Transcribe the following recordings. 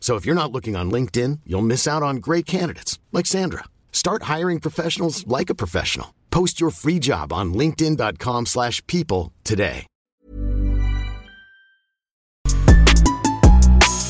So if you're not looking on LinkedIn, you'll miss out on great candidates like Sandra. Start hiring professionals like a professional. Post your free job on linkedin.com/people slash people today.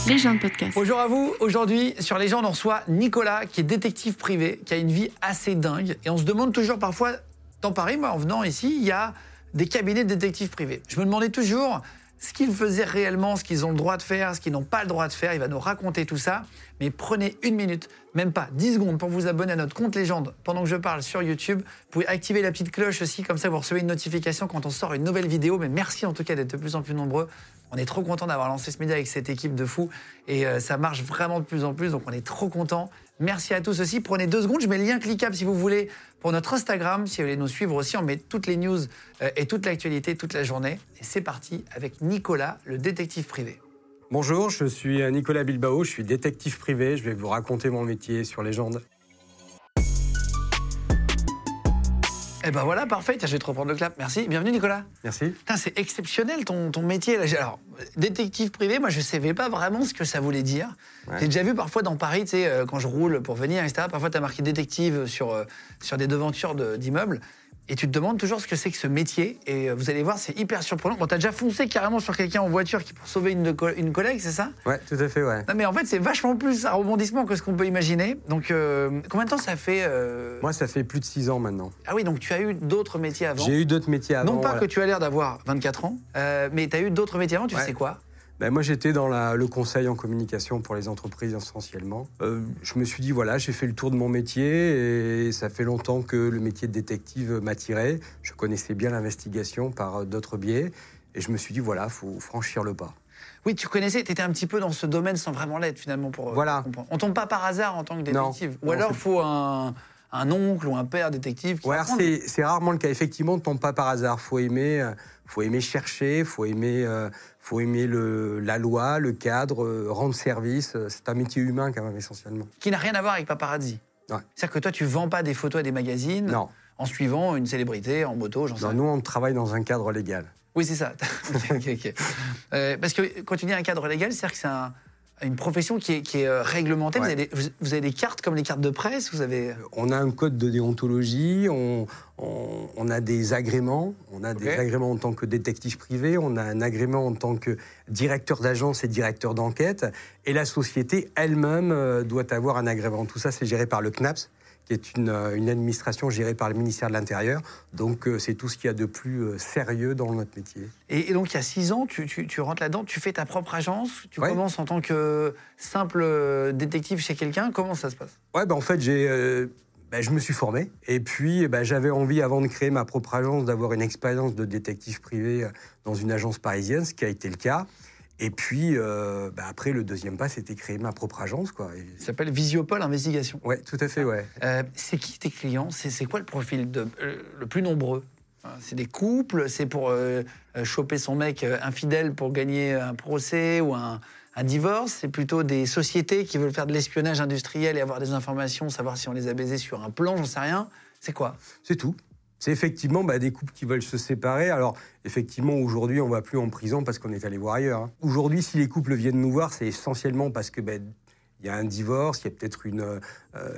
Légende podcast. Bonjour à vous. Aujourd'hui, sur Légende, on reçoit Nicolas, qui est détective privé, qui a une vie assez dingue. Et on se demande toujours parfois, dans Paris, moi, en venant ici, il y a des cabinets de détectives privés. Je me demandais toujours ce qu'ils faisaient réellement, ce qu'ils ont le droit de faire, ce qu'ils n'ont pas le droit de faire. Il va nous raconter tout ça. Mais prenez une minute, même pas 10 secondes, pour vous abonner à notre compte Légende pendant que je parle sur YouTube. Vous pouvez activer la petite cloche aussi, comme ça vous recevez une notification quand on sort une nouvelle vidéo. Mais merci en tout cas d'être de plus en plus nombreux. On est trop content d'avoir lancé ce média avec cette équipe de fous et euh, ça marche vraiment de plus en plus, donc on est trop content. Merci à tous aussi. Prenez deux secondes, je mets le lien cliquable si vous voulez pour notre Instagram. Si vous voulez nous suivre aussi, on met toutes les news euh, et toute l'actualité toute la journée. C'est parti avec Nicolas, le détective privé. Bonjour, je suis euh, Nicolas Bilbao, je suis détective privé. Je vais vous raconter mon métier sur Légende. Eh ben voilà, parfait. Tiens, je vais te reprendre le clap. Merci. Bienvenue Nicolas. Merci. C'est exceptionnel ton, ton métier. Là. Alors, détective privé, moi je savais pas vraiment ce que ça voulait dire. Ouais. J'ai déjà vu parfois dans Paris, tu sais, euh, quand je roule pour venir, etc. Parfois, tu as marqué détective sur, euh, sur des devantures de- d'immeubles. Et tu te demandes toujours ce que c'est que ce métier. Et euh, vous allez voir, c'est hyper surprenant. Bon, t'as déjà foncé carrément sur quelqu'un en voiture qui pour sauver une, une collègue, c'est ça? Ouais, tout à fait, ouais. Non, mais en fait, c'est vachement plus un rebondissement que ce qu'on peut imaginer. Donc, euh, combien de temps ça fait euh, Moi, ça fait plus de 6 ans maintenant. Ah oui, donc tu as eu d'autres métiers avant J'ai eu d'autres métiers avant. non pas voilà. que tu as l'air d'avoir 24 ans, euh, mais tu as eu d'autres métiers avant, tu Ouais. sais quoi? Ben, moi, j'étais dans la- le conseil en communication pour les entreprises essentiellement. Euh, je me suis dit, voilà, j'ai fait le tour de mon métier et ça fait longtemps que le métier de détective m'attirait. Je connaissais bien l'investigation par euh, d'autres biais. Et je me suis dit, voilà, faut franchir le pas. Oui, tu connaissais, tu étais un petit peu dans ce domaine sans vraiment l'être finalement pour, euh, Voilà. pour comprendre. On tombe pas par hasard en tant que Non. détective. Ou Non, alors il faut un, un oncle ou un père détective qui Ouais, c'est rarement le cas. Effectivement, on ne tombe pas par hasard. Faut aimer, euh, faut aimer chercher, faut aimer, euh, faut aimer le, la loi, le cadre, euh, rendre service. C'est un métier humain quand même essentiellement. qui n'a rien à voir avec paparazzi. Ouais. C'est-à-dire que toi, tu vends pas des photos à des magazines Non, en suivant une célébrité en moto, j'en sais non, rien. nous on travaille dans un cadre légal. Oui, c'est ça. Euh, parce que quand tu dis un cadre légal, c'est-à-dire que c'est un- une profession qui est, qui est, euh, réglementée. Vous, avez des, vous- vous avez des cartes comme les cartes de presse Vous avez. On a un code de déontologie, on, on- on a des agréments, on a des agréments en tant que détective privé, on a un agrément en tant que directeur d'agence et directeur d'enquête, et la société elle-même euh, doit avoir un agrément. Tout ça, c'est géré par le CNAPS, qui est une, euh, une administration gérée par le ministère de l'Intérieur. Donc, euh, c'est tout ce qu'il y a de plus euh, sérieux dans notre métier. Et, et donc, il y a six ans, tu, tu- tu rentres là-dedans, tu fais ta propre agence, tu Ouais. commences en tant que simple détective chez quelqu'un. Comment ça se passe? Ouais, ben en fait, j'ai, euh, ben, je me suis formé. Et puis, ben, j'avais envie, avant de créer ma propre agence, d'avoir une expérience de détective privé dans une agence parisienne, ce qui a été le cas. Et puis, euh, ben, après, le deuxième pas, c'était créer ma propre agence. Quoi. Et- Ça s'appelle Visiopol Investigation. Ouais, tout à fait, ouais. Euh, c'est qui tes clients? C'est quoi le profil de, euh, le plus nombreux? Hein, C'est des couples? C'est pour choper son mec infidèle pour gagner un procès ou un, un divorce? C'est plutôt des sociétés qui veulent faire de l'espionnage industriel et avoir des informations, savoir si on les a baisés sur un plan, j'en sais rien. C'est quoi? C'est tout. C'est effectivement bah, des couples qui veulent se séparer. Alors, effectivement, aujourd'hui, on va plus en prison parce qu'on est allé voir ailleurs. hein. Aujourd'hui, si les couples viennent nous voir, c'est essentiellement parce que ben, il y a un divorce, il y a peut-être une, euh,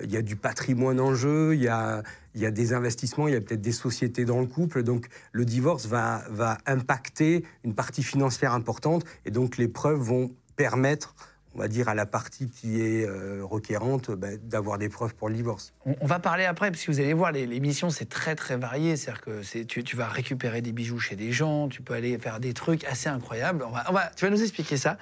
il y a du patrimoine en jeu, il y a, il y a des investissements, il y a peut-être des sociétés dans le couple. Donc, le divorce va, va impacter une partie financière importante, et donc les preuves vont permettre, on va dire, à la partie qui est euh, requérante, ben, d'avoir des preuves pour le divorce. On, on va parler après, parce que vous allez voir, les, les missions, c'est très très varié. C'est-à-dire que tu, tu vas récupérer des bijoux chez des gens, tu peux aller faire des trucs assez incroyables. On va, on va- tu vas nous expliquer ça.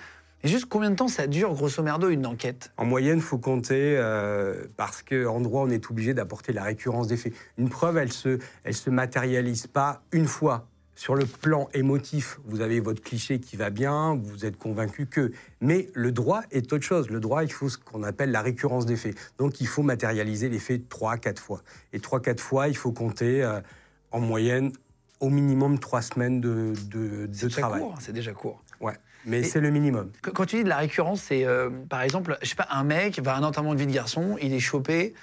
Et juste combien de temps ça dure, grosso merdo, une enquête? En moyenne, il faut compter, euh, parce qu'en droit, on est obligé d'apporter la récurrence des faits. Une preuve, elle se, elle se matérialise pas une fois. Sur le plan émotif, vous avez votre cliché qui va bien, vous êtes convaincu que. Mais le droit est autre chose. Le droit, il faut ce qu'on appelle la récurrence des faits. Donc il faut matérialiser les faits trois, quatre fois. Et trois, quatre fois, il faut compter euh, en moyenne au minimum trois semaines de, de, de travail. court, c'est déjà court. Ouais. Mais c'est le minimum. Qu- Quand tu dis de la récurrence, c'est euh, par exemple, je sais pas, un mec va à un enterrement de vie de garçon, il est chopé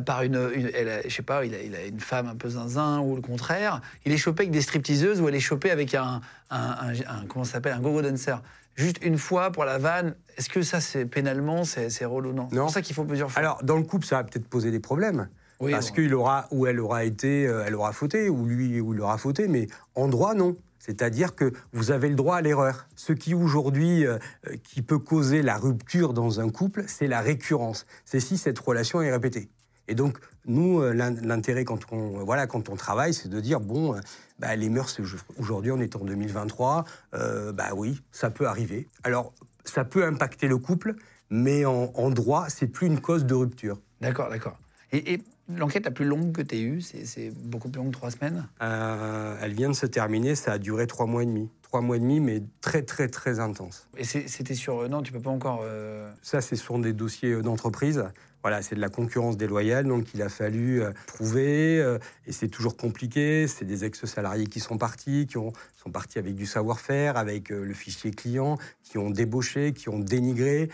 par une, une- elle a- je sais pas, il a, il a une femme un peu zinzin ou le contraire. Il est chopé avec des stripteaseuses ou elle est chopée avec un, un, un- un- comment s'appelle, un go-go dancer. Juste une fois pour la vanne. Est-ce que ça, c'est pénalement, c'est c'est relou non? C'est pour ça qu'il faut plusieurs fois. Alors, dans le couple, ça va peut-être poser des problèmes. Oui, parce bon. qu'il aura, ou elle aura été, euh, elle aura fauté, ou lui, ou il aura fauté, mais en droit, non. C'est-à-dire que vous avez le droit à l'erreur. Ce qui aujourd'hui, euh, euh, qui peut causer la rupture dans un couple, c'est la récurrence. C'est si cette relation est répétée. Et donc, nous, euh, l'in- l'intérêt quand on, voilà, quand on travaille, c'est de dire, bon, euh, bah, les mœurs, aujourd'hui, on est en 2023, euh, bah oui, ça peut arriver. Alors, ça peut impacter le couple, mais en, en droit, c'est plus une cause de rupture. D'accord, d'accord. Et, et l'enquête la plus longue que tu as eue, c'est beaucoup plus long que trois semaines? Euh, elle vient de se terminer, ça a duré trois mois et demi. Trois mois et demi, mais très, très, très intense. Et c'était sur. Non, tu peux pas encore. euh, Ça, c'est sur des dossiers d'entreprise. Voilà, c'est de la concurrence déloyale, donc il a fallu euh, prouver, euh, et c'est toujours compliqué. C'est des ex-salariés qui sont partis, qui ont, sont partis avec du savoir-faire, avec euh, le fichier client, qui ont débauché, qui ont dénigré,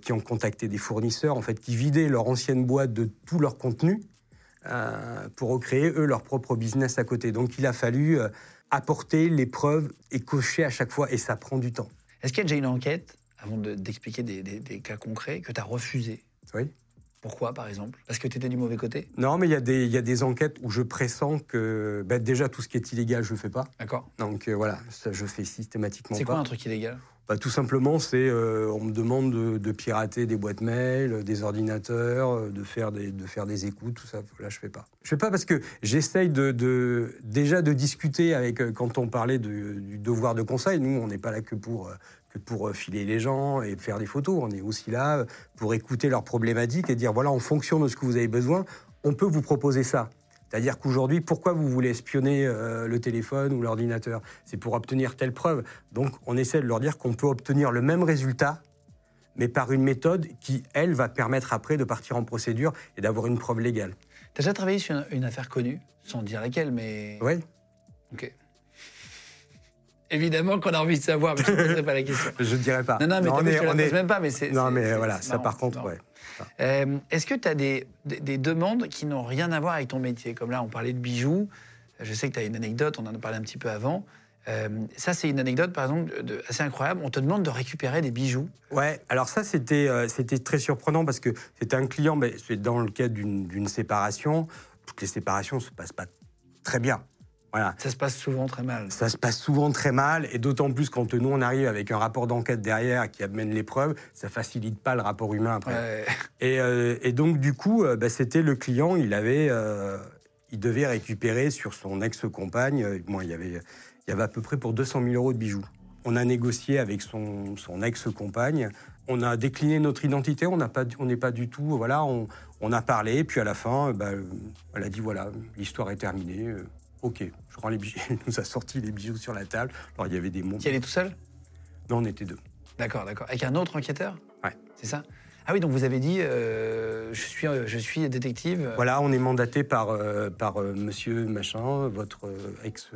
qui ont contacté des fournisseurs, en fait, qui vidaient leur ancienne boîte de tout leur contenu pour recréer, eux, leur propre business à côté. Donc il a fallu apporter les preuves et cocher à chaque fois, et ça prend du temps. Est-ce qu'il y a déjà une enquête, avant de- d'expliquer des, des- des cas concrets, que tu as refusé? Oui. Pourquoi, par exemple? Parce que tu étais du mauvais côté? Non, mais il y, a des- il y a des enquêtes où je pressens que ben, déjà tout ce qui est illégal, je ne fais pas. D'accord. Donc euh, voilà, ça je fais systématiquement C'est pas. quoi un truc illégal? Bah, Tout simplement, c'est euh, on me demande de, de pirater des boîtes mail, des ordinateurs, euh, de faire des, de faire des écoutes, tout ça. Là, je fais pas. Je fais pas parce que j'essaye de, de- déjà de discuter avec quand on parlait du devoir de conseil. Nous, on n'est pas là que pour que pour euh, filer les gens et faire des photos. On est aussi là euh, pour écouter leurs problématiques et dire voilà, en fonction de ce que vous avez besoin, on peut vous proposer ça. C'est-à-dire qu'aujourd'hui, pourquoi vous voulez espionner euh, le téléphone ou l'ordinateur? C'est pour obtenir telle preuve. Donc, on essaie de leur dire qu'on peut obtenir le même résultat, mais par une méthode qui, elle, va permettre après de partir en procédure et d'avoir une preuve légale. T'as déjà travaillé sur une, une affaire connue, sans dire laquelle, mais. Oui. Ok. Évidemment qu'on a envie de savoir, mais je ne poserai pas la question. Je ne dirais pas. Non, non, mais t'as on vu, est- je te la pose est- même pas, mais c'est. Non, mais voilà, ça marrant, par contre, ouais. Euh, Est-ce que tu as des, des- des demandes qui n'ont rien à voir avec ton métier? Comme là, on parlait de bijoux. Je sais que tu as une anecdote, on en a parlé un petit peu avant. Euh, ça, c'est une anecdote, par exemple, de- assez incroyable. On te demande de récupérer des bijoux. Ouais, alors ça, c'était euh, c'était très surprenant parce que c'était un client, mais c'est dans le cadre d'une d'une séparation. Toutes les séparations ne se passent pas très bien. Voilà. Ça se passe souvent très mal. Ça se passe souvent très mal, et d'autant plus quand nous, on arrive avec un rapport d'enquête derrière qui amène les preuves, ça facilite pas le rapport humain après. Ouais. Et, euh, et donc, du coup, euh, bah, c'était le client, il avait, euh, il devait récupérer sur son ex-compagne, bon, il y avait, il y avait à peu près pour 200 000 euros de bijoux. On a négocié avec son, son ex-compagne, on a décliné notre identité, on n'est pas du tout, voilà, on, on a parlé, puis à la fin, bah, elle a dit voilà, l'histoire est terminée. Ok, je rends les bijoux. Elle nous a sorti les bijoux sur la table. Alors il y avait des mots. Qui allait tout seul? Non, on était deux. D'accord, d'accord. Avec un autre enquêteur? Ouais. C'est ça? Ah oui, donc vous avez dit, euh, je, suis, euh, je suis détective. Voilà, on est mandaté par, euh, par euh, monsieur machin, votre ex,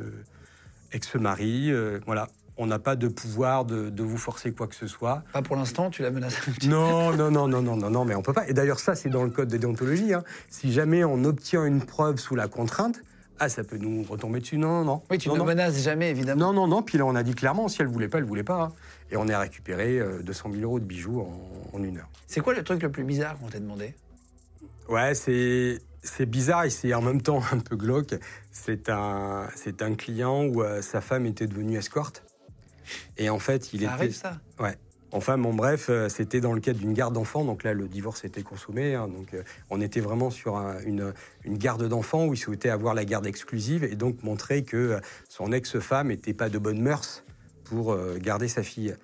ex-mari. voilà, on n'a pas de pouvoir de, de vous forcer quoi que ce soit. Pas pour l'instant, tu la menaces. Non, non, non, non, non, non, non, mais on peut pas. Et d'ailleurs, ça, c'est dans le code de déontologie. hein. Si jamais on obtient une preuve sous la contrainte, ah, ça peut nous retomber dessus. Non, non, non. Oui, tu non, ne non. menaces jamais, évidemment. Non, non, non. Puis là, on a dit clairement, si elle voulait pas, elle voulait pas. hein. Et on a récupéré euh, 200 000 euros de bijoux en, en une heure. C'est quoi le truc le plus bizarre qu'on t'a demandé? Ouais, c'est c'est bizarre et c'est en même temps un peu glauque. C'est un c'est un client où euh, sa femme était devenue escorte et en fait il Ça était arrive, ça? Ouais. Enfin, bon, bref, euh, c'était dans le cadre d'une garde d'enfants. Donc là, le divorce était consommé. hein. donc, euh, on était vraiment sur un- une, une garde d'enfants où il souhaitait avoir la garde exclusive et donc montrer que euh, son ex-femme n'était pas de bonne mœurs pour euh, garder sa fille.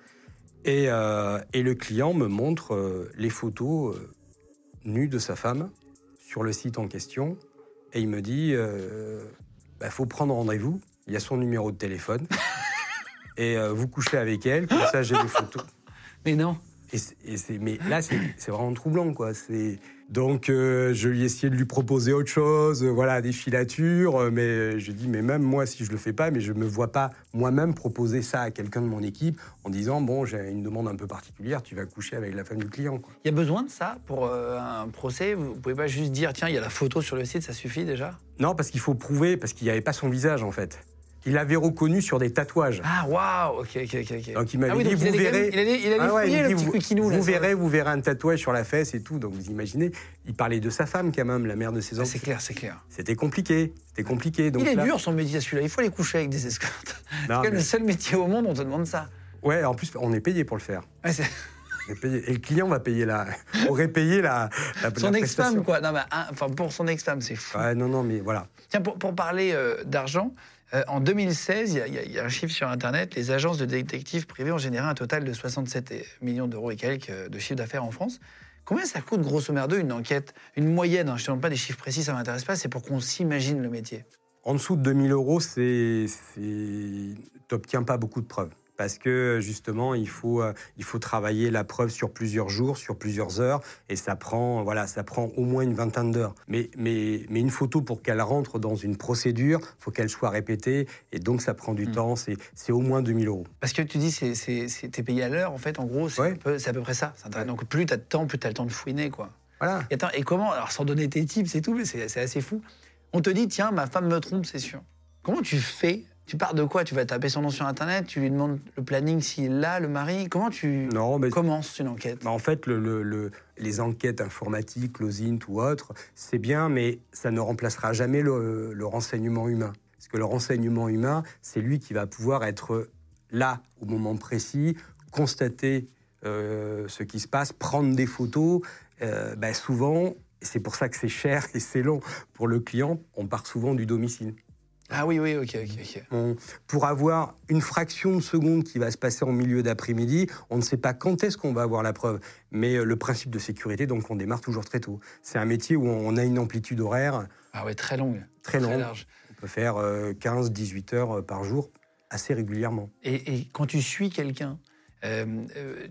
Et, euh, et le client me montre les photos nues de sa femme sur le site en question. Et il me dit, il faut prendre rendez-vous il y a son numéro de téléphone. et vous couchez avec elle, comme ça j'ai des photos. Mais non. Et, mais là, c'est c'est vraiment troublant, quoi. C'est donc euh, je lui ai essayé de lui proposer autre chose, euh, voilà, des filatures. euh, mais euh, je dis, mais même moi, si je le fais pas, mais je me vois pas moi-même proposer ça à quelqu'un de mon équipe en disant, bon, j'ai une demande un peu particulière, tu vas coucher avec la femme du client, quoi. Il y a besoin de ça pour euh, un procès? Vous pouvez pas juste dire, tiens, il y a la photo sur le site, ça suffit déjà? Non, parce qu'il faut prouver, parce qu'il n'y avait pas son visage, en fait. Il l'avait reconnu sur des tatouages. Ah, waouh Ok, ok, ok. Donc il m'avait ah oui, dit, vous verrez. Il allait, il allait Ah ouais, fouiller, il le dit, petit vous, Quiquinou, là, vous verrez, vous verrez un tatouage sur la fesse et tout. Donc vous imaginez, il parlait de sa femme quand même, la mère de ses Ah, enfants. c'est clair, c'est clair. C'était compliqué, c'était compliqué. Donc il est là- dur son métier celui-là, il faut aller coucher avec des escortes. C'est mais- le seul métier au monde où on te demande ça. Ouais, en plus, on est payé pour le faire. Ouais. Et le client va payer la, aurait payé la, la, son ex-femme, quoi. Non, mais, hein, enfin, pour son ex-femme, c'est fou. Ouais, non, non, mais voilà. Tiens, pour, pour parler euh, d'argent, euh, en 2016, il y, a- un chiffre sur Internet, les agences de détectives privés ont généré un total de 67 millions d'euros et quelques euh, de chiffre d'affaires en France. Combien ça coûte, grosso merdo, une enquête Une moyenne, hein, je ne te demande pas des chiffres précis, ça ne m'intéresse pas, c'est pour qu'on s'imagine le métier. En dessous de 2000 euros, c'est, t'obtiens pas beaucoup de preuves. Parce que justement, il faut, euh, il faut travailler la preuve sur plusieurs jours, sur plusieurs heures, et ça prend, voilà, ça prend au moins une vingtaine d'heures. Mais, mais, mais une photo, pour qu'elle rentre dans une procédure, faut qu'elle soit répétée, et donc ça prend du Mm. temps. C'est, c'est au moins 2000 euros. Parce que tu dis, c'est, c'est, c'est- t'es payé à l'heure, en fait, en gros, c'est, Ouais. c'est à peu près ça. C'est. Donc plus tu as de temps, plus tu as le temps de fouiner, quoi. Voilà. Et, attends, et comment, alors sans donner tes tips et tout, mais c'est, c'est assez fou. On te dit, tiens, ma femme me trompe, c'est sûr. Comment tu fais Tu pars de quoi? Tu vas taper son nom sur Internet, tu lui demandes le planning s'il l'a, le mari. Comment tu Non, mais commences une enquête? Bah, en fait, le- le- le- les enquêtes informatiques, Closint ou autres, c'est bien, mais ça ne remplacera jamais le, le renseignement humain. Parce que le renseignement humain, c'est lui qui va pouvoir être là au moment précis, constater euh, ce qui se passe, prendre des photos. Euh, bah, souvent, c'est pour ça que c'est cher et c'est long pour le client, on part souvent du domicile. Ah oui, oui, ok, ok. On- pour avoir une fraction de seconde qui va se passer en milieu d'après-midi, on ne sait pas quand est-ce qu'on va avoir la preuve. Mais euh, le principe de sécurité, donc on démarre toujours très tôt. C'est un métier où on a une amplitude horaire Ah ouais, très longue. très longue. large. on peut faire 15-18 heures euh, par jour assez régulièrement. Et, et quand tu suis quelqu'un, euh, euh,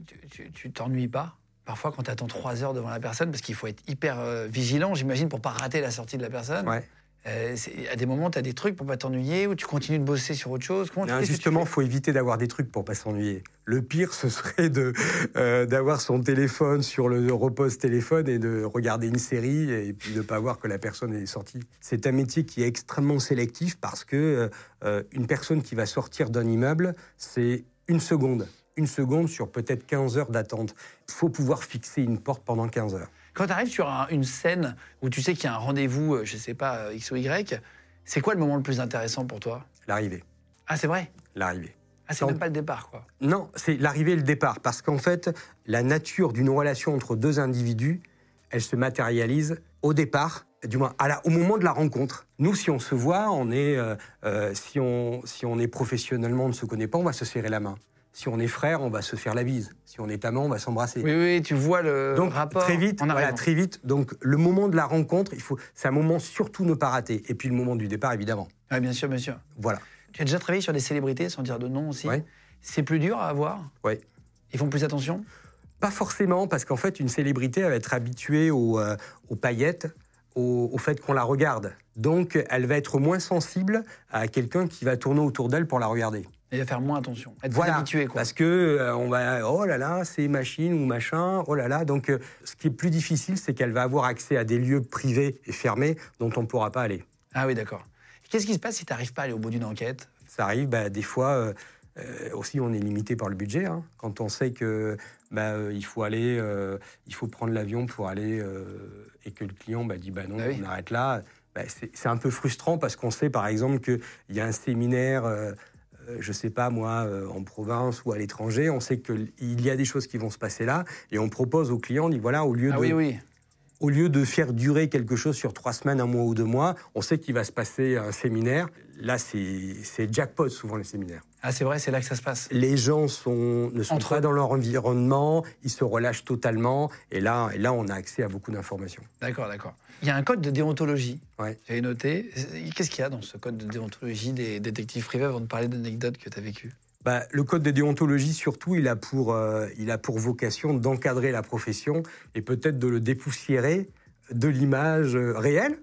tu- t'ennuies pas? Parfois, quand tu attends trois heures devant la personne, parce qu'il faut être hyper euh, vigilant, j'imagine, pour pas rater la sortie de la personne. Ouais. Euh, à des moments, tu as des trucs pour pas t'ennuyer ou tu continues de bosser sur autre chose? Comment Non, justement, il faut éviter d'avoir des trucs pour pas s'ennuyer. Le pire, ce serait de euh, d'avoir son téléphone sur le repose téléphone et de regarder une série et puis de ne pas voir que la personne est sortie. C'est un métier qui est extrêmement sélectif parce que euh, une personne qui va sortir d'un immeuble, c'est une seconde. Une seconde sur peut-être 15 heures d'attente. Il faut pouvoir fixer une porte pendant 15 heures. Quand tu arrives sur un- une scène où tu sais qu'il y a un rendez-vous, euh, je sais pas, euh, X ou Y, c'est quoi le moment le plus intéressant pour toi? L'arrivée. Ah, c'est vrai? L'arrivée. Ah, c'est même pas le départ, quoi. Non, c'est l'arrivée et le départ. Parce qu'en fait, la nature d'une relation entre deux individus, elle se matérialise au départ, du moins à la- au moment de la rencontre. Nous, si on se voit, on est, euh, euh, si, on, si on est professionnellement, on ne se connaît pas, on va se serrer la main. Si on est frère, on va se faire la bise. Si on est amant, on va s'embrasser. Oui, oui, tu vois le Donc rapport très vite, en voilà, très vite. Donc le moment de la rencontre, il faut, c'est un moment surtout ne pas rater. Et puis le moment du départ, évidemment. Ouais, bien sûr, bien sûr. Voilà. Tu as déjà travaillé sur des célébrités, sans dire de nom aussi. C'est plus dur à avoir Ouais. Ils font plus attention Pas forcément, parce qu'en fait, une célébrité, elle va être habituée aux, euh, aux paillettes, au, au fait qu'on la regarde. Donc, elle va être moins sensible à quelqu'un qui va tourner autour d'elle pour la regarder. Il va faire moins attention. Être Voilà, habitué, quoi. parce que euh, on va, oh là là, c'est machine ou machin, oh là là. Donc, euh, ce qui est plus difficile, c'est qu'elle va avoir accès à des lieux privés et fermés dont on ne pourra pas aller. Ah oui, d'accord. Qu'est-ce qui se passe si tu n'arrives pas à aller au bout d'une enquête? Ça arrive, bah, des fois, euh, euh, aussi, on est limité par le budget. hein. quand on sait que bah, euh, il faut aller, euh, il faut prendre l'avion pour aller, et que le client bah, dit bah non, Ah oui. on arrête là. bah, c'est c'est un peu frustrant parce qu'on sait, par exemple, qu'il y a un séminaire. Euh, je sais pas moi, euh, en province ou à l'étranger, on sait qu'il y a des choses qui vont se passer là, et on propose au client, on dit voilà, au lieu Ah de, oui, oui. Au lieu de faire durer quelque chose sur trois semaines, un mois ou deux mois, on sait qu'il va se passer un séminaire. Là, c'est jackpot souvent les séminaires. Ah, c'est vrai, c'est là que ça se passe. Les gens sont, ne sont Entre pas dans leur environnement, ils se relâchent totalement, et là, et là on a accès à beaucoup d'informations. D'accord, d'accord. Il y a un code de déontologie. Ouais. J'avais noté. Qu'est-ce qu'il y a dans ce code de déontologie des détectives privés avant de parler d'anecdotes que tu as vécues? Bah, le code de déontologie, surtout, il a pour, euh, il a pour vocation d'encadrer la profession et peut-être de le dépoussiérer de l'image euh, réelle,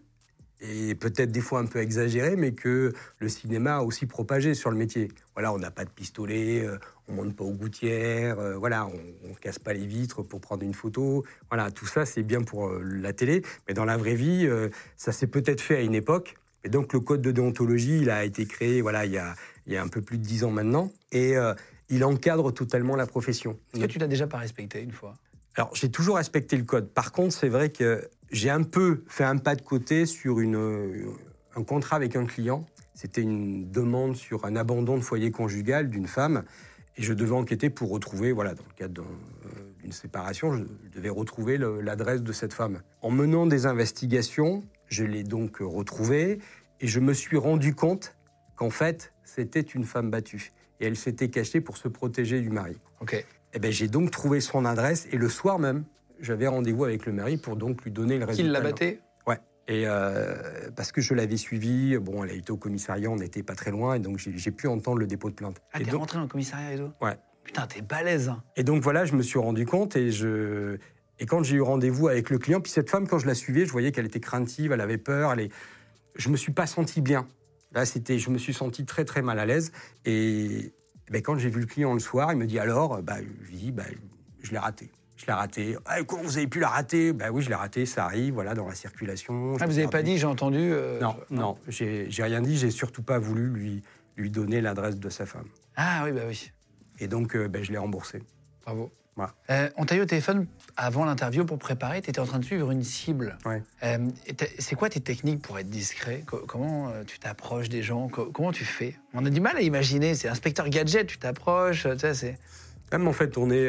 et peut-être des fois un peu exagérée, mais que le cinéma a aussi propagé sur le métier. Voilà, on n'a pas de pistolet, euh, on monte pas aux gouttières, voilà, on, ne casse pas les vitres pour prendre une photo. Voilà, tout ça, c'est bien pour la télé, mais dans la vraie vie, ça s'est peut-être fait à une époque. Et donc, le code de déontologie, il a été créé, voilà, il y a, il y a un peu plus de dix ans maintenant, et euh, il encadre totalement la profession. Est-ce que tu l'as déjà pas respecté une fois? Alors, j'ai toujours respecté le code. Par contre, c'est vrai que j'ai un peu fait un pas de côté sur une, un contrat avec un client. C'était une demande sur un abandon de foyer conjugal d'une femme. Et je devais enquêter pour retrouver, voilà, dans le cadre euh, d'une séparation, je devais retrouver l'adresse de cette femme. En menant des investigations, je l'ai donc retrouvée et je me suis rendu compte qu'en fait, c'était une femme battue. Et elle s'était cachée pour se protéger du mari. Ok. Eh ben, j'ai donc trouvé son adresse et le soir même, j'avais rendez-vous avec le mari pour donc lui donner le résultat. Qui l'a batté Ouais. Et euh, parce que je l'avais suivi, bon, elle a été au commissariat, on n'était pas très loin, et donc j'ai pu entendre le dépôt de plainte. Ah, t'es rentré dans le commissariat et tout Ouais. Putain, t'es balèze. hein. et donc voilà, je me suis rendu compte et je et quand j'ai eu rendez-vous avec le client, puis cette femme, quand je la suivais, je voyais qu'elle était craintive, elle avait peur, elle est... je me suis pas senti bien. Là, c'était, je me suis senti très très mal à l'aise. Et ben, quand j'ai vu le client le soir, il me dit alors, bah, je dis, bah, je l'ai raté. Je l'ai raté. Ah, comment vous avez pu la rater? Bah oui, je l'ai raté, ça arrive, voilà, dans la circulation. Ah, vous avez pas dit, j'ai entendu. euh, Non, non, j'ai j'ai rien dit, j'ai surtout pas voulu lui, lui donner l'adresse de sa femme. Ah oui, bah oui. Et donc, euh, ben, je l'ai remboursé. Bravo. Euh, on t'a eu au téléphone avant l'interview pour préparer, tu étais en train de suivre une cible. Ouais. Euh, c'est quoi tes techniques pour être discret? Co- Comment euh, tu t'approches des gens? Co- Comment tu fais? On a du mal à imaginer. C'est inspecteur gadget, tu t'approches. Tu sais. Même en fait, on est,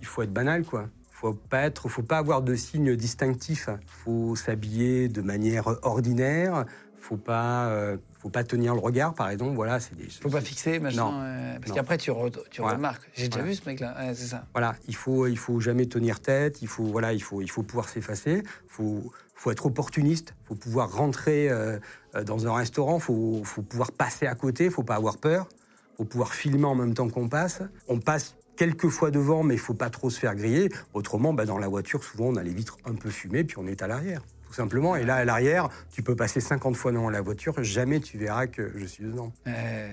il faut être banal, quoi. Faut pas être, faut pas avoir de signes distinctifs. Faut s'habiller de manière ordinaire. Faut pas, euh, faut pas tenir le regard, par exemple. Voilà, c'est des. Faut pas fixer, machin. Non. euh, parce qu'après, tu, re- tu Ouais. remarques. J'ai déjà vu ce mec-là. Ouais, c'est ça. Voilà, il faut, il faut jamais tenir tête. Il faut, voilà, il faut, il faut pouvoir s'effacer. Faut, faut être opportuniste. Faut pouvoir rentrer euh, dans un restaurant. Faut, faut pouvoir passer à côté. Faut pas avoir peur. Faut pouvoir filmer en même temps qu'on passe. On passe quelques fois devant, mais il faut pas trop se faire griller. Autrement, bah, dans la voiture, souvent, on a les vitres un peu fumées, puis on est à l'arrière, tout simplement. Et là, à l'arrière, tu peux passer 50 fois dans la voiture, jamais tu verras que je suis dedans. Euh,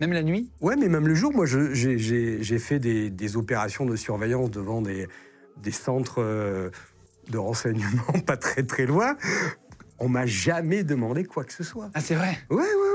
même la nuit? Ouais, mais même le jour, moi, j'ai- fait des, des opérations de surveillance devant des, des centres euh, de renseignement pas très très loin. On m'a jamais demandé quoi que ce soit. Ah, c'est vrai? Ouais, ouais.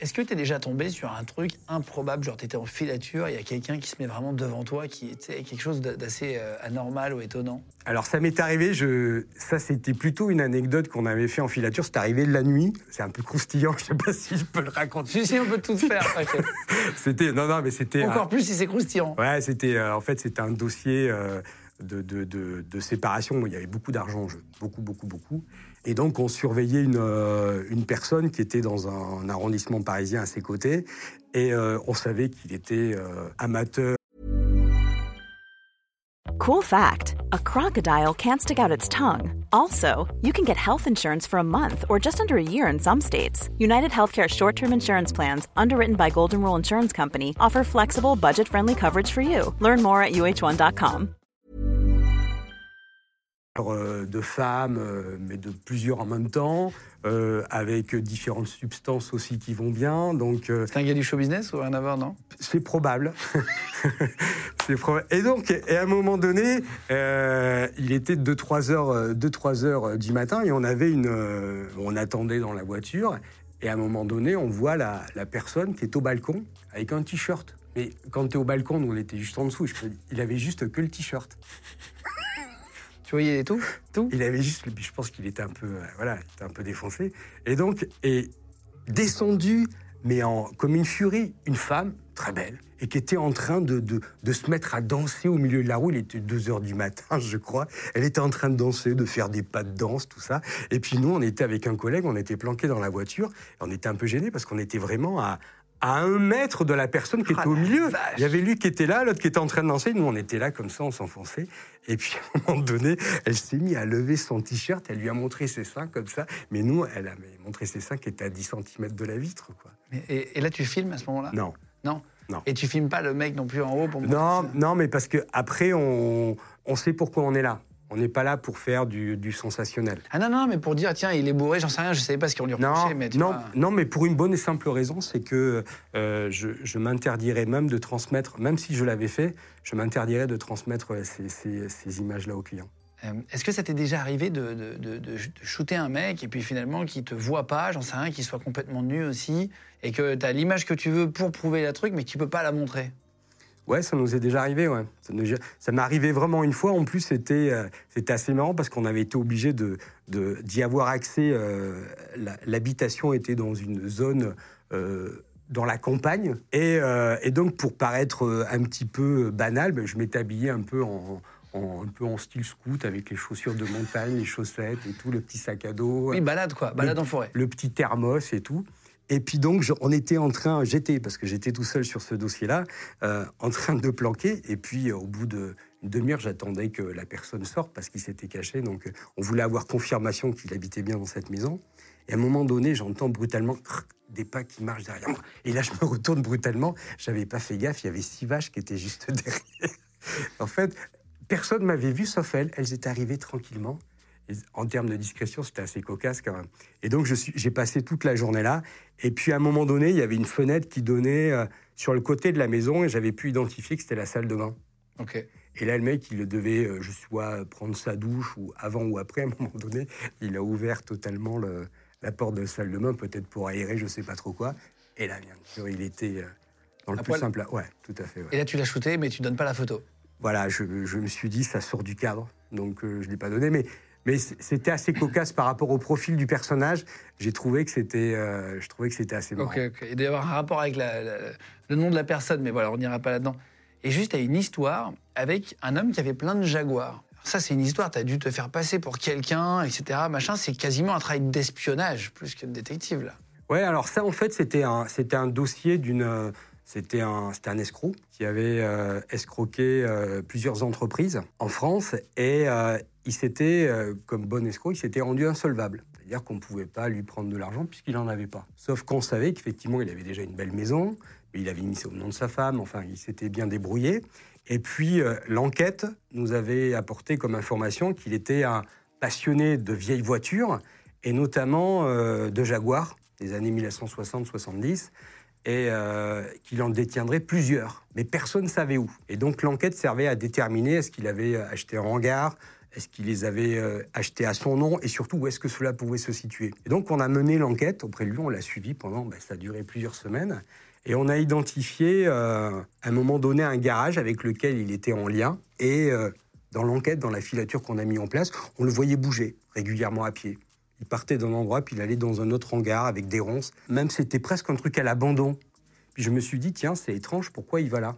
Est-ce que tu es déjà tombé sur un truc improbable Genre, tu étais en filature, il y a quelqu'un qui se met vraiment devant toi, qui sais, quelque chose d'a- d'assez euh, anormal ou étonnant? Alors ça m'est arrivé, je... ça c'était plutôt une anecdote qu'on avait fait en filature, c'est arrivé la nuit, c'est un peu croustillant, je sais pas si je peux le raconter. Si, si, on peut tout faire. C'était, non, non, mais c'était... un- Encore plus si c'est croustillant. Ouais, c'était, euh, en fait, c'était un dossier euh, de, de, de- de séparation il y avait beaucoup d'argent en jeu, beaucoup, beaucoup, beaucoup. Et donc, on surveillait une, euh, une personne qui était dans un, arrondissement parisien à ses côtés, et euh, on savait qu'il était euh, amateur Cool fact a crocodile can't stick out its tongue. Also, you can get health insurance for a month or just under a year in some states. United Healthcare short term insurance plans, underwritten by Golden Rule Insurance Company, offer flexible, budget friendly coverage for you. Learn more at uh1.com. euh, de femmes, euh, mais de plusieurs en même temps, euh, avec différentes substances aussi qui vont bien. Donc, euh, C'est un gars du show business ou rien à voir, non? C'est probable. c'est. Et donc, et à un moment donné, euh, il était 2-3 heures, euh, 2-3 heures du matin et on avait une, on attendait dans la voiture. Et à un moment donné, on voit la, la personne qui est au balcon avec un t-shirt. Mais quand tu es au balcon, nous on était juste en dessous. Je il avait juste que le t-shirt. Tu voyais tout Tout? Il avait juste, je pense qu'il était un peu, euh, voilà, il était un peu défoncé. Et donc, est descendu mais en, comme une furie, une femme très belle, et qui était en train de, de, se mettre à danser au milieu de la rue. Il était 2 heures du matin, je crois. Elle était en train de danser, de faire des pas de danse, tout ça. Et puis nous, on était avec un collègue, on était planqués dans la voiture. On était un peu gênés parce qu'on était vraiment à, à un mètre de la personne qui était Ah, au la milieu. vache. Il y avait lui qui était là, l'autre qui était en train de danser. Nous, on était là comme ça, on s'enfonçait. Et puis, à un moment donné, elle s'est mise à lever son t-shirt. Elle lui a montré ses seins comme ça. Mais nous, elle a montré ses seins qui étaient à 10 cm de la vitre. Quoi. Et, et là, tu filmes à ce moment-là? Non. Non? Non. Et tu filmes pas le mec non plus en haut pour Non, non, mais parce que après, on, on sait pourquoi on est là. On n'est pas là pour faire du, du sensationnel. Ah non, non, mais pour dire, tiens, il est bourré, j'en sais rien, je savais pas ce qu'on lui reprochait, Non, mais tu non, vois. non, mais pour une bonne et simple raison, c'est que euh, je, je m'interdirais même de transmettre, même si je l'avais fait, je m'interdirais de transmettre ces, ces- ces images-là aux clients. Euh, Est-ce que ça t'est déjà arrivé de, de, de- de- de shooter un mec et puis finalement qu'il te voit pas, j'en sais rien, qu'il soit complètement nu aussi, et que tu as l'image que tu veux pour prouver la truc, mais que tu peux pas la montrer? Ouais, ça nous est déjà arrivé, ouais. Ça, m'est arrivé vraiment une fois. En plus, c'était euh, assez marrant parce qu'on avait été obligé de- d'y avoir accès. euh, L'habitation était dans une zone euh, dans la campagne. Et, et donc, pour paraître un petit peu banal, ben, je m'étais habillé un peu en, en- un peu en style scout avec les chaussures de montagne, les chaussettes et tout, le petit sac à dos Oui, balade quoi, balade Le- en forêt. le petit thermos et tout. Et puis donc, on était en train, j'étais, parce que j'étais tout seul sur ce dossier-là, euh, en train de planquer. Et puis, euh, au bout d'une demi-heure, j'attendais que la personne sorte parce qu'il s'était caché. Donc, euh, on voulait avoir confirmation qu'il habitait bien dans cette maison. Et à un moment donné, j'entends brutalement des pas qui marchent derrière moi. Et là, je me retourne brutalement. J'avais pas fait gaffe. Il y avait six vaches qui étaient juste derrière. en fait, personne m'avait vu sauf elles. Elles étaient arrivées tranquillement. Et en termes de discrétion, c'était assez cocasse quand même. Et donc, j'ai passé toute la journée là. Et puis, à un moment donné, il y avait une fenêtre qui donnait euh, sur le côté de la maison et j'avais pu identifier que c'était la salle de bain. Ok. Et là, le mec, il devait, euh, je soit prendre sa douche ou avant ou après, à un moment donné, il a ouvert totalement le- la porte de la salle de bain, peut-être pour aérer, je sais pas trop quoi. Et là, bien sûr, il était euh, dans le À plus poil simple. Ouais, tout à fait. ouais. Et là, tu l'as shooté, mais tu donnes pas la photo. Voilà, je, je me suis dit, ça sort du cadre, donc euh, je ne l'ai pas donné. Mais, mais c'était assez cocasse par rapport au profil du personnage. J'ai trouvé que c'était, euh, je trouvais que c'était assez marrant. Ok, ok. Il doit y avoir un rapport avec la- la- le nom de la personne, mais voilà, on n'ira pas là-dedans. Et juste, à une histoire avec un homme qui avait plein de jaguars. Ça, c'est une histoire, tu as dû te faire passer pour quelqu'un, etc. Machin, c'est quasiment un travail d'espionnage, plus que de détective, là. Ouais, alors ça, en fait, c'était un, c'était un dossier d'une. C'était un, escroc qui avait euh, escroqué euh, plusieurs entreprises en France et euh, il s'était, comme bon escroc, il s'était rendu insolvable. C'est-à-dire qu'on ne pouvait pas lui prendre de l'argent puisqu'il n'en avait pas. Sauf qu'on savait qu'effectivement, il avait déjà une belle maison, mais il avait mis ça au nom de sa femme, enfin, il s'était bien débrouillé. Et puis, l'enquête nous avait apporté comme information qu'il était un passionné de vieilles voitures et notamment de Jaguar des années 1960-70 et euh, qu'il en détiendrait plusieurs. Mais personne ne savait où. Et donc l'enquête servait à déterminer est-ce qu'il avait acheté en hangar, est-ce qu'il les avait euh, achetés à son nom et surtout où est-ce que cela pouvait se situer. Et donc on a mené l'enquête auprès de lui, on l'a suivi pendant, ben, ça a duré plusieurs semaines. Et on a identifié euh, à un moment donné un garage avec lequel il était en lien. Et euh, dans l'enquête, dans la filature qu'on a mis en place, on le voyait bouger régulièrement à pied. Il partait d'un endroit, puis il allait dans un autre hangar avec des ronces. Même c'était presque un truc à l'abandon. Puis je me suis dit, tiens, c'est étrange, pourquoi il va là?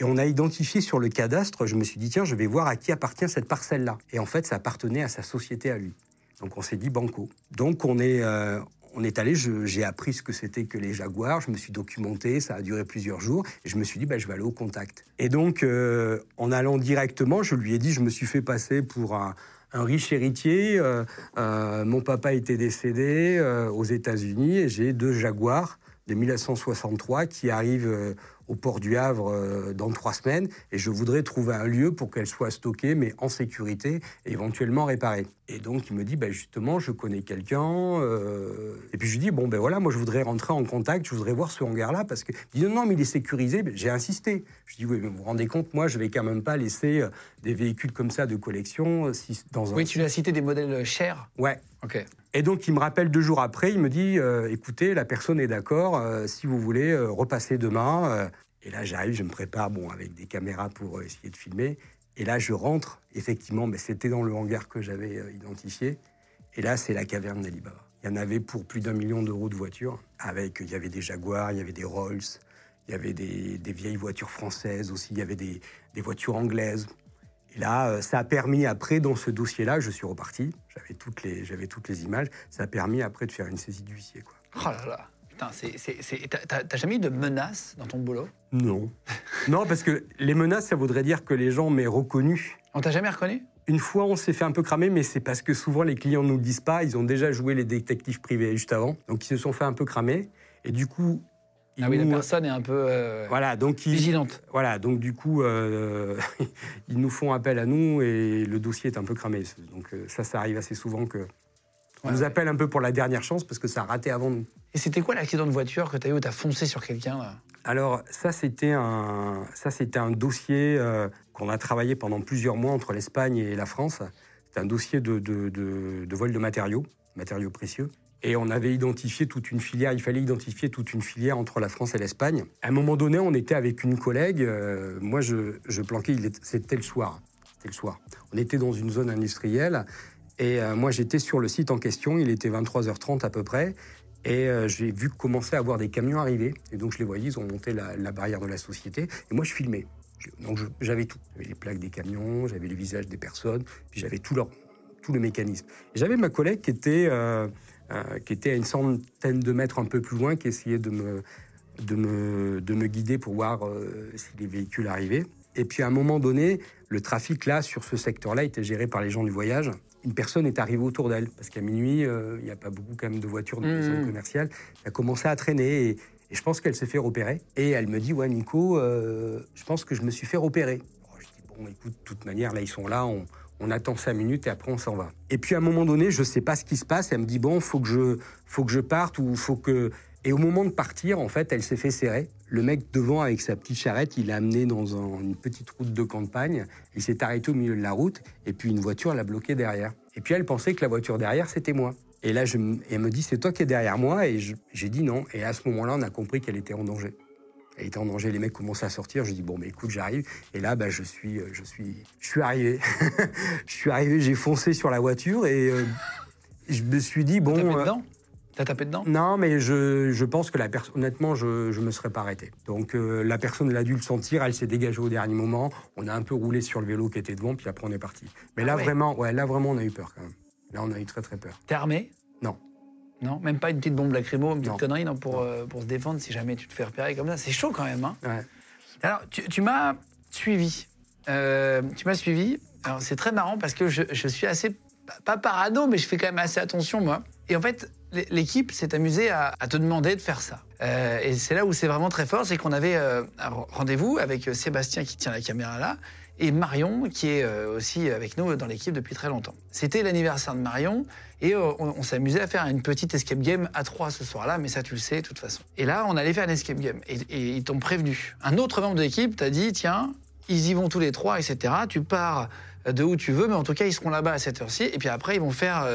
Et on a identifié sur le cadastre, je me suis dit, tiens, je vais voir à qui appartient cette parcelle-là. Et en fait, ça appartenait à sa société à lui. Donc on s'est dit banco. Donc on est, euh, on est allé, j'ai appris ce que c'était que les jaguars, je me suis documenté, ça a duré plusieurs jours, et je me suis dit, bah, je vais aller au contact. Et donc, euh, en allant directement, je lui ai dit, je me suis fait passer pour un, un riche héritier. euh, euh, mon papa était décédé euh, aux États-Unis, et j'ai deux jaguars de 1963 qui arrivent au port du Havre euh, dans trois semaines et je voudrais trouver un lieu pour qu'elles soient stockées mais en sécurité et éventuellement réparées. Et donc il me dit bah, justement je connais quelqu'un euh, et puis je lui dis bon ben voilà moi je voudrais rentrer en contact je voudrais voir ce hangar là parce que il dit non non mais il est sécurisé Ben, j'ai insisté je dis oui mais vous vous rendez compte moi je vais quand même pas laisser euh, des véhicules comme ça de collection si, dans un Oui, tu lui as cité des modèles chers. ouais Ok. Et donc, il me rappelle deux jours après, il me dit euh, écoutez, la personne est d'accord, euh, si vous voulez euh, repasser demain. euh. et là, j'arrive, je me prépare bon, avec des caméras pour essayer de filmer. Et là, je rentre, effectivement, mais c'était dans le hangar que j'avais identifié. Et là, c'est la caverne d'Alibaba. Il y en avait pour plus d'un million d'euros de voitures. Avec, il y avait des Jaguars, il y avait des Rolls, il y avait des, vieilles voitures françaises aussi, il y avait des voitures anglaises. Et là, euh, ça a permis après, dans ce dossier-là, je suis reparti. J'avais toutes les, j'avais toutes les images. Ça a permis après de faire une saisie d'huissier. Quoi. Oh là là. Putain, c'est, c'est, c'est- t'as- t'as, jamais eu de menaces dans ton boulot? Non. non, parce que les menaces, ça voudrait dire que les gens m'aient reconnu. On t'a jamais reconnu? Une fois, on s'est fait un peu cramer, mais c'est parce que souvent les clients ne nous le disent pas. Ils ont déjà joué les détectives privés juste avant, donc ils se sont fait un peu cramer. Et du coup, Ah oui, la personne est un peu euh, voilà, donc ils, vigilante. voilà, donc du coup, euh, ils nous font appel à nous et le dossier est un peu cramé. Donc euh, ça, ça arrive assez souvent que on Ouais, nous ouais. appelle un peu pour la dernière chance parce que ça a raté avant nous. Et c'était quoi l'accident de voiture que t'as eu où t'as foncé sur quelqu'un Alors ça c'était un ça c'était un dossier euh, qu'on a travaillé pendant plusieurs mois entre l'Espagne et la France. C'était un dossier de, de, de- de vol de matériaux, matériaux précieux. Et on avait identifié toute une filière, il fallait identifier toute une filière entre la France et l'Espagne. À un moment donné, on était avec une collègue, euh, moi je, planquais, c'était le soir. C'était le soir. On était dans une zone industrielle et euh, moi j'étais sur le site en question, il était 23h30 à peu près. Et euh, j'ai vu commencer à avoir des camions arriver. Et donc je les voyais, ils ont monté la, barrière de la société. Et moi je filmais. Donc j'avais tout. J'avais les plaques des camions, j'avais les visages des personnes, puis j'avais tout, tout le mécanisme. J'avais ma collègue qui était, euh, qui était à une centaine de mètres un peu plus loin, qui essayait de me, de me, de me guider pour voir euh, si les véhicules arrivaient. Et puis à un moment donné, le trafic là, sur ce secteur-là, était géré par les gens du voyage. Une personne est arrivée autour d'elle, parce qu'à minuit, euh, il n'y a pas beaucoup quand même de voitures dans les zones commerciales. Elle a commencé à traîner et, et je pense qu'elle s'est fait repérer. Et elle me dit, ouais Nico, je pense que je me suis fait repérer. Oh, je dis, bon écoute, de toute manière, là ils sont là, on, on attend cinq minutes et après on s'en va. Et puis à un moment donné, je sais pas ce qui se passe, elle me dit, bon, faut que je, faut que je parte ou faut que... Et au moment de partir, en fait, elle s'est fait serrer. Le mec devant, avec sa petite charrette, il l'a amené dans un- une petite route de campagne. Il s'est arrêté au milieu de la route. Et puis une voiture l'a bloqué derrière. Et puis elle pensait que la voiture derrière, c'était moi. Et là, je, elle me dit, c'est toi qui es derrière moi. Et j'ai dit non. Et à ce moment-là, on a compris qu'elle était en danger. Elle était en danger, les mecs commençaient à sortir. Je dis bon, mais écoute, j'arrive. Et là, bah, je suis, euh, je suis, je suis arrivé. je suis arrivé, j'ai foncé sur la voiture et euh, je me suis dit T'as tapé bon. euh, dedans? T'as tapé dedans? Non, mais je, je pense que la personne, honnêtement, je ne me serais pas arrêté. Donc euh, la personne, elle a dû le sentir, elle s'est dégagée au dernier moment. On a un peu roulé sur le vélo qui était devant, puis après on est parti. Mais Ah là ouais. vraiment, ouais, là vraiment, on a eu peur quand même. Là, on a eu très très peur. T'es armé? Non. Non Même pas une petite bombe lacrymo, une petite Non. connerie non, pour, euh, pour se défendre si jamais tu te fais repérer comme ça. C'est chaud quand même. Hein Ouais. Alors, tu, tu m'as suivi. Euh, tu m'as suivi. Alors, c'est très marrant parce que je, je suis assez, pas parano, mais je fais quand même assez attention, moi. Et en fait, l'é- l'équipe s'est amusée à, à te demander de faire ça. Euh, et c'est là où c'est vraiment très fort, c'est qu'on avait un rendez-vous avec Sébastien qui tient la caméra là et Marion qui est euh, aussi avec nous dans l'équipe depuis très longtemps. C'était l'anniversaire de Marion et euh, on, on s'amusait à faire une petite escape game à trois ce soir-là, mais ça tu le sais de toute façon. Et là, on allait faire une escape game et, ils t'ont prévenu. Un autre membre de l'équipe t'a dit tiens, ils y vont tous les trois, etc. Tu pars de où tu veux, mais en tout cas, ils seront là-bas à cette heure-ci. Et puis après, ils vont faire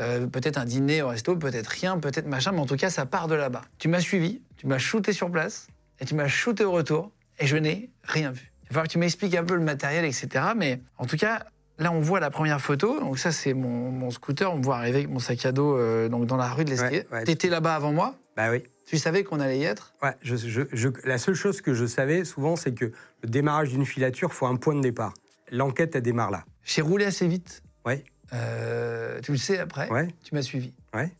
euh, peut-être un dîner au resto, peut-être rien, peut-être machin, mais en tout cas, ça part de là-bas. Tu m'as suivi, tu m'as shooté sur place, et tu m'as shooté au retour, et je n'ai rien vu. Il va falloir que tu m'expliques un peu le matériel, etc. Mais en tout cas, là, on voit la première photo. Donc ça, c'est mon, mon scooter. On me voit arriver avec mon sac à dos euh, donc dans la rue de l'Escalier. Ouais, ouais. T'étais là-bas avant moi? Bah oui. Tu savais qu'on allait y être? Ouais, je, je- je- la seule chose que je savais souvent, c'est que le démarrage d'une filature, faut un point de départ. L'enquête, elle démarre là. J'ai roulé assez vite. Ouais. Euh, tu le sais après. Ouais. Tu m'as suivi. Ouais.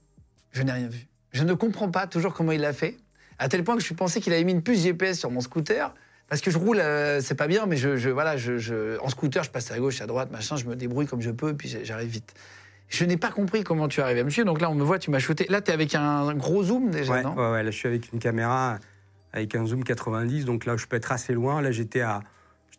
Je n'ai rien vu. Je ne comprends pas toujours comment il l'a fait. À tel point que je pensais qu'il avait mis une puce GPS sur mon scooter. Parce que je roule, euh, c'est pas bien, mais je, je- voilà, je, je- en scooter, je passe à gauche, à droite, machin, je me débrouille comme je peux, puis j'arrive vite. Je n'ai pas compris comment tu arrives à me suivre. Donc là, on me voit, tu m'as shooté. Là, tu es avec un gros zoom déjà, Ouais, non? ouais, ouais, là, je suis avec une caméra avec un zoom 90, donc là, je peux être assez loin. Là, j'étais à,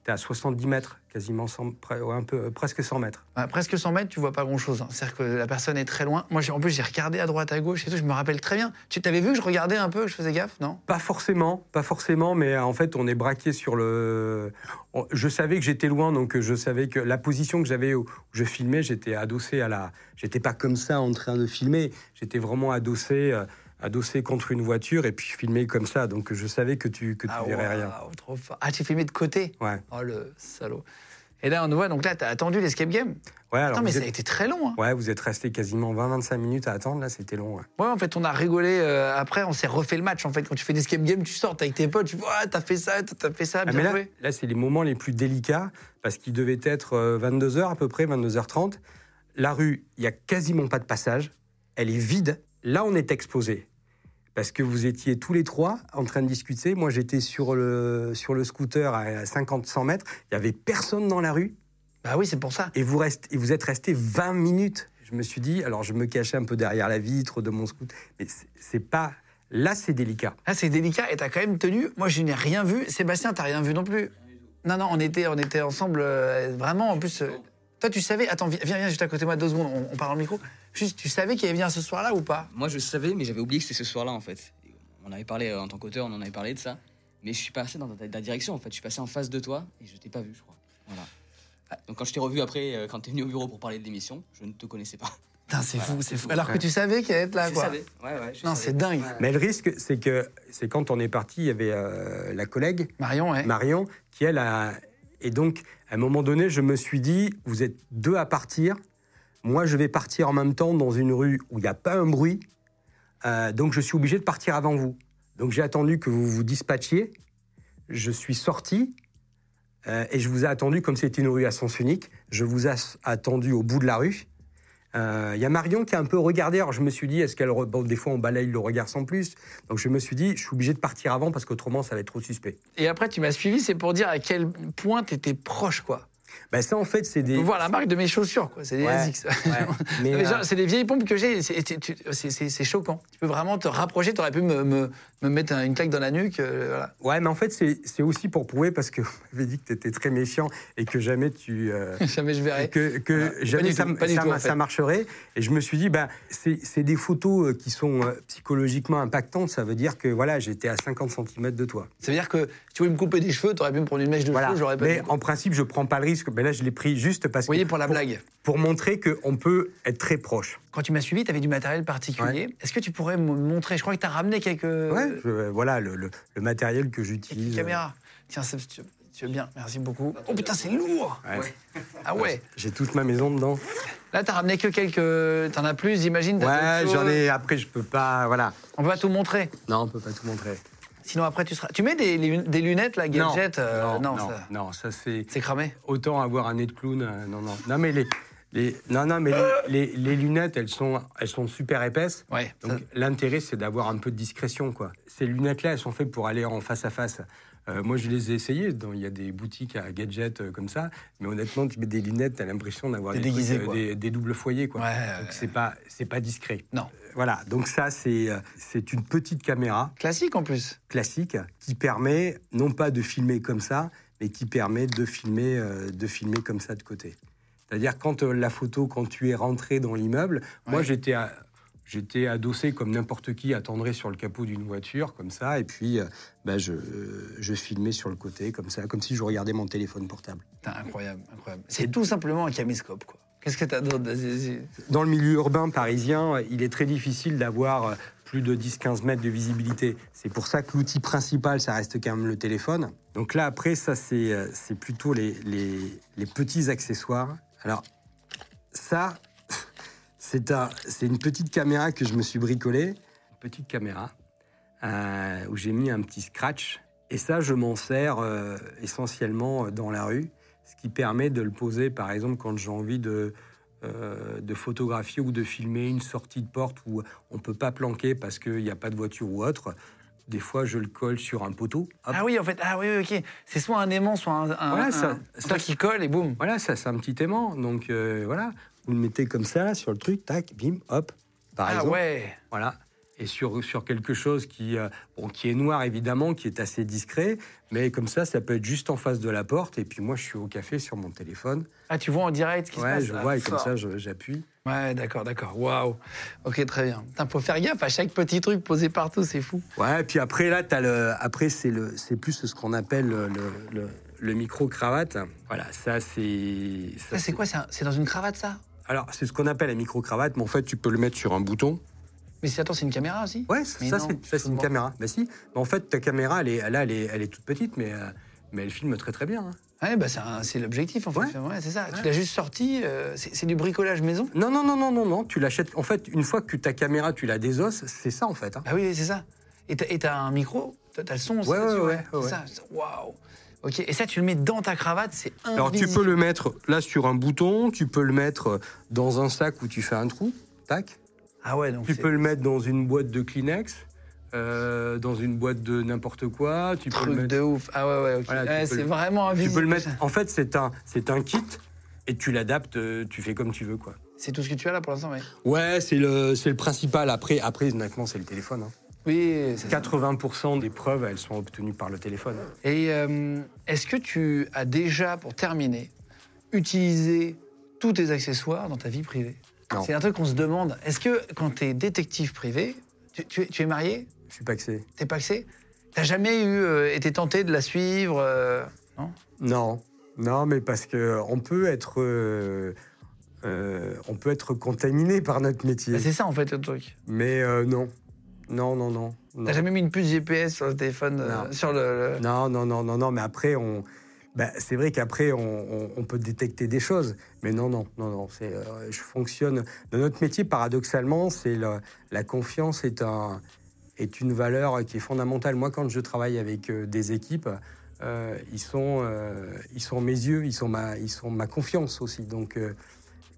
à 70 mètres, quasiment 100, pre- ouais, un peu, euh, presque 100 mètres. Ouais, presque 100 mètres, tu vois pas grand-chose. hein. C'est-à-dire que la personne est très loin. Moi, j'ai- en plus, j'ai regardé à droite, à gauche et tout. Je me rappelle très bien. Tu t'avais vu que je regardais un peu, je faisais gaffe, non? Pas forcément, pas forcément, mais euh, en fait, on est braqué sur le. Je savais que j'étais loin, donc euh, je savais que la position que j'avais où je filmais, j'étais adossé à la. J'étais pas comme ça en train de filmer, j'étais vraiment adossé, euh, adossé contre une voiture et puis filmais comme ça, donc je savais que tu que tu Ah, verrais rien. trop fort. Ah, tu filmais de côté Ouais. Oh, le salaud. Et là, on voit, donc là, t'as attendu l'escape game. Ouais, alors Attends, mais ça a été très long. Hein. Ouais, vous êtes resté quasiment 20-25 minutes à attendre, là, c'était long. ouais. Ouais, en fait, on a rigolé. euh, après, on s'est refait le match. En fait, quand tu fais l'escape game, tu sors t'es avec tes potes, tu vois, ah, t'as fait ça, t'as fait ça, Ah, mais là, joué. là c'est les moments les plus délicats parce qu'il devait être 22h à peu près, 22h30. La rue, il y a quasiment pas de passage. Elle est vide. Là, on est exposé. Parce que vous étiez tous les trois en train de discuter. Moi, j'étais sur le, sur le scooter à 50-100 mètres. Il y avait personne dans la rue. Bah oui, c'est pour ça. Et vous, restez, et vous êtes resté 20 minutes. Je me suis dit, alors je me cachais un peu derrière la vitre de mon scooter. Mais c'est- c'est pas. Là, c'est délicat. Là, c'est délicat et t'as quand même tenu. Moi, je n'ai rien vu. Sébastien, t'as rien vu non plus. Non, non, on était, on était ensemble, euh, vraiment. En plus, euh, toi, tu savais. Attends, viens, viens juste à côté de moi deux secondes. On, on parle dans le micro. Juste, tu savais qu'il allait venir ce soir-là ou pas? Moi, je savais, mais j'avais oublié que c'était ce soir-là, en fait. On avait parlé euh, en tant qu'auteur, on en avait parlé de ça. Mais je suis passé dans ta, ta direction, en fait. Je suis passé en face de toi et je t'ai pas vu, je crois. Voilà. Ah, Donc, quand je t'ai revu après, euh, quand t'es venu au bureau pour parler de l'émission, je ne te connaissais pas. Putain, c'est Voilà. fou, c'est fou. Alors que tu savais qu'il allait être là, je quoi. savais. Ouais, ouais. je Non, savais. c'est dingue. Ouais. Mais le risque, c'est que c'est quand on est parti, il y avait euh, la collègue Marion, ouais. Marion, qui elle a. Et donc, à un moment donné, je me suis dit, vous êtes deux à partir. Moi, je vais partir en même temps dans une rue où il n'y a pas un bruit. Euh, donc, je suis obligé de partir avant vous. Donc, j'ai attendu que vous vous dispatchiez. Je suis sorti. euh, et je vous ai attendu, comme c'était une rue à sens unique, je vous ai attendu au bout de la rue. Euh, Il y a Marion qui a un peu regardé. Alors je me suis dit, est-ce qu'elle. Bon, des fois, on balaye le regard sans plus. Donc je me suis dit, je suis obligé de partir avant parce qu'autrement, ça va être trop suspect. Et après, tu m'as suivi, c'est pour dire à quel point t'étais proche, quoi. Ben ça, en fait, c'est des. Voir la marque de mes chaussures, quoi. C'est des Ouais, ASICS. ouais. Euh, c'est des vieilles pompes que j'ai. c'est- choquant. Tu peux vraiment te rapprocher. Tu aurais pu me, me- me mettre un- une claque dans la nuque. euh, voilà. Ouais, mais en fait, c'est aussi pour prouver parce que vous m'avez dit que tu étais très méfiant et que jamais tu. euh, Jamais je verrai. que, que Voilà. Jamais ça, tout, ça- tout, en ça fait. marcherait. Et je me suis dit, ben, c'est des photos qui sont psychologiquement impactantes. Ça veut dire que voilà, j'étais à 50 cm de toi. Ça veut dire que si tu voulais me couper des cheveux, tu aurais pu me prendre une mèche de Voilà. cheveux, j'aurais pas Mais en principe, je prends pas le risque. Mais là, je l'ai pris juste parce Oui, que. pour la blague. Pour montrer qu'on peut être très proche. Quand tu m'as suivi, tu avais du matériel particulier. Est-ce que tu pourrais me montrer Je crois que tu as ramené quelques Ouais, je- voilà le, le- le matériel que j'utilise. caméras. Tiens, Seb, si tu, veux bien. Merci beaucoup. Oh putain, c'est lourd Ouais. Ah ouais J'ai toute ma maison dedans. Là, t'as ramené que quelques. T'en as plus, j'imagine Ouais, j'en ai. Après, je peux pas. Voilà. On va tout montrer. Non, on peut pas tout montrer. Sinon, après, tu seras. Tu mets des, lun- des lunettes, là, gadget euh, non, non, ça- non, ça c'est. c'est cramé. Autant avoir un nez de clown, euh, non, non. Non, mais les, les, non, non, mais les, les- les lunettes, elles sont, elles sont super épaisses. Ouais. Donc ça- l'intérêt, c'est d'avoir un peu de discrétion, quoi. Ces lunettes-là, elles sont faites pour aller en face à face. Euh, moi, je les ai essayées. dans- Il y a des boutiques à gadgets euh, comme ça. Mais honnêtement, tu mets des lunettes, tu as l'impression d'avoir des, euh, quoi. des, des doubles foyers, quoi. Ouais, Donc c'est pas, c'est pas discret. Non. Voilà. Donc ça, c'est, euh, c'est une petite caméra Classique en plus. classique qui permet non pas de filmer comme ça, mais qui permet de filmer, euh, de filmer comme ça de côté. C'est-à-dire quand euh, la photo, quand tu es rentré dans l'immeuble, moi j'étais à- J'étais adossé comme n'importe qui attendrait sur le capot d'une voiture, comme ça, et puis euh, bah, je, euh, je filmais sur le côté, comme ça, comme si je regardais mon téléphone portable. Putain, incroyable, incroyable. C'est tout simplement un caméscope, quoi. Qu'est-ce que t'as d'autre Vas-y, vas-y. Dans le milieu urbain parisien, il est très difficile d'avoir euh, plus de 10-15 mètres de visibilité. C'est pour ça que l'outil principal, ça reste quand même le téléphone. Donc là, après, ça, c'est euh, plutôt les, petits accessoires. Alors, ça, c'est un- c'est une petite caméra que je me suis bricolée. Petite caméra euh, où j'ai mis un petit scratch. Et ça, je m'en sers essentiellement dans la rue, ce qui permet de le poser, par exemple, quand j'ai envie de, euh, de photographier ou de filmer une sortie de porte où on ne peut pas planquer parce qu'il n'y a pas de voiture ou autre. Des fois, je le colle sur un poteau. Hop. Ah oui, en fait, ah oui, ok. C'est soit un aimant, soit un, un, Voilà, un- ça- un ça- truc qui colle et boum. Voilà, ça, c'est un petit aimant. Donc, euh, voilà, vous le mettez comme ça, là, sur le truc, tac, bim, hop, par ah exemple. ouais. Voilà. Et sur, sur quelque chose qui, euh, bon, qui est noir, évidemment, qui est assez discret, mais comme ça, ça peut être juste en face de la porte. Et puis moi, je suis au café sur mon téléphone. Ah, tu vois en direct ce qui Ouais, se passe je Ah, vois, et comme ça, j'appuie. Ouais, d'accord, d'accord. Waouh. Ok, très bien. Putain, faut faire gaffe à chaque petit truc posé partout, c'est fou. Ouais, et puis après, là, as le, après c'est le, c'est plus ce qu'on appelle le, le, le- le micro-cravate. Voilà, ça, c'est. ça, Ça, c'est quoi C'est dans une cravate, ça? Alors, c'est ce qu'on appelle la micro-cravate, mais en fait, tu peux le mettre sur un bouton. Mais attends, c'est une caméra aussi Ouais, Mais ça, c'est, ça, c'est une caméra. Bah si, mais en fait, ta caméra, elle est, là, elle est, elle est toute petite, mais, euh, mais elle filme très très bien. hein. Ouais, bah c'est l'objectif en fait. Ouais. Ouais, c'est ça. Tu l'as juste sorti. euh, c'est du bricolage maison? Non, non, non, non, non, non, tu l'achètes. En fait, une fois que ta caméra, tu la désosses, c'est ça en fait. hein. Ah oui, c'est ça. Et t'as- un micro? T'as le son. Ouais, là-dessus, ouais, ouais, ça. Waouh. Ok. Et ça, tu le mets dans ta cravate. C'est Alors tu peux le mettre là sur un bouton, tu peux le mettre dans un sac où tu fais un trou, tac. Ah ouais, donc Tu peux le mettre dans une boîte de Kleenex, euh, dans une boîte de n'importe quoi. Tu peux truc le mettre. de ouf. Ah ouais, ouais. Voilà, c'est le- vraiment un Tu peux le mettre. En fait, c'est un, c'est un kit et tu l'adaptes. euh, Tu fais comme tu veux, quoi. C'est tout ce que tu as là pour l'instant, ouais. Ouais, c'est le, c'est le principal. Après, après, honnêtement, c'est le téléphone. hein. Oui, c'est ça. 80% des preuves, elles sont obtenues par le téléphone. Et euh, est-ce que tu as déjà, pour terminer, utilisé tous tes accessoires dans ta vie privée? C'est un truc qu'on se demande. Est-ce que quand tu es détective privé, tu, tu es- tu es marié? Je suis paxé. T'es paxé T'as jamais eu euh, été tenté de la suivre euh, Non? Non, non, mais parce que on peut être, euh, euh, on peut être contaminé par notre métier. Bah, C'est ça en fait le truc. Mais euh, non, non, non, non. non. T'as jamais mis une puce GPS sur le téléphone, euh, Non. sur le. le- Non, non, non, non, non. Mais après, on, bah, c'est vrai qu'après, on, on- on peut détecter des choses. Mais non, non, non, non. C'est, euh, je fonctionne. Dans notre métier, paradoxalement, c'est la, la confiance est un, est une valeur qui est fondamentale. Moi, quand je travaille avec euh, des équipes, euh, ils sont, ils sont mes yeux, ils sont ma, ils sont ma confiance aussi. Donc,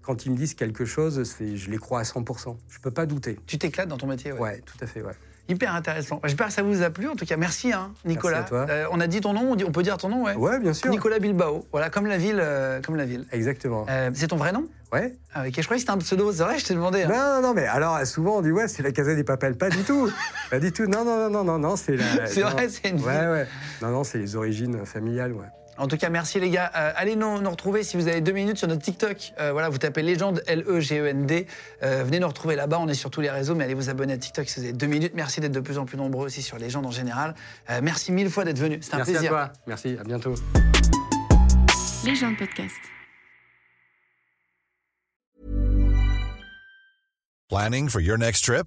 quand ils me disent quelque chose, c'est, je les crois à 100%. Je peux pas douter. Tu t'éclates dans ton métier, ouais. Ouais, tout à fait, ouais. Hyper intéressant. J'espère que ça vous a plu. En tout cas, merci, hein, Nicolas. Merci à toi. Euh, on a dit ton nom, on, dit- on peut dire ton nom, ouais. Ouais, bien sûr. Nicolas Bilbao. Voilà, comme la ville, euh, comme la ville. Exactement. Euh, c'est ton vrai nom? Ouais. ah, Ok, je croyais que c'était un pseudo. C'est vrai, je t'ai demandé. hein. Non, non, mais alors souvent on dit ouais, c'est la Casa des Papels. Pas du tout. pas du tout. Non, non, non, non, non, non, c'est la. C'est non. vrai, c'est une Ouais, ouais. Non, non, c'est les origines familiales, ouais. En tout cas, merci les gars. Euh, allez nous, nous retrouver si vous avez deux minutes sur notre TikTok. Euh, voilà, vous tapez légende L-E-G-E-N-D. Euh, venez nous retrouver là-bas. On est sur tous les réseaux, mais allez vous abonner à TikTok si vous avez deux minutes. Merci d'être de plus en plus nombreux aussi sur Légende en général. Euh, merci mille fois d'être venu. C'était un Merci plaisir. à toi. Merci. À bientôt. Les gens de podcast. Planning for your next trip?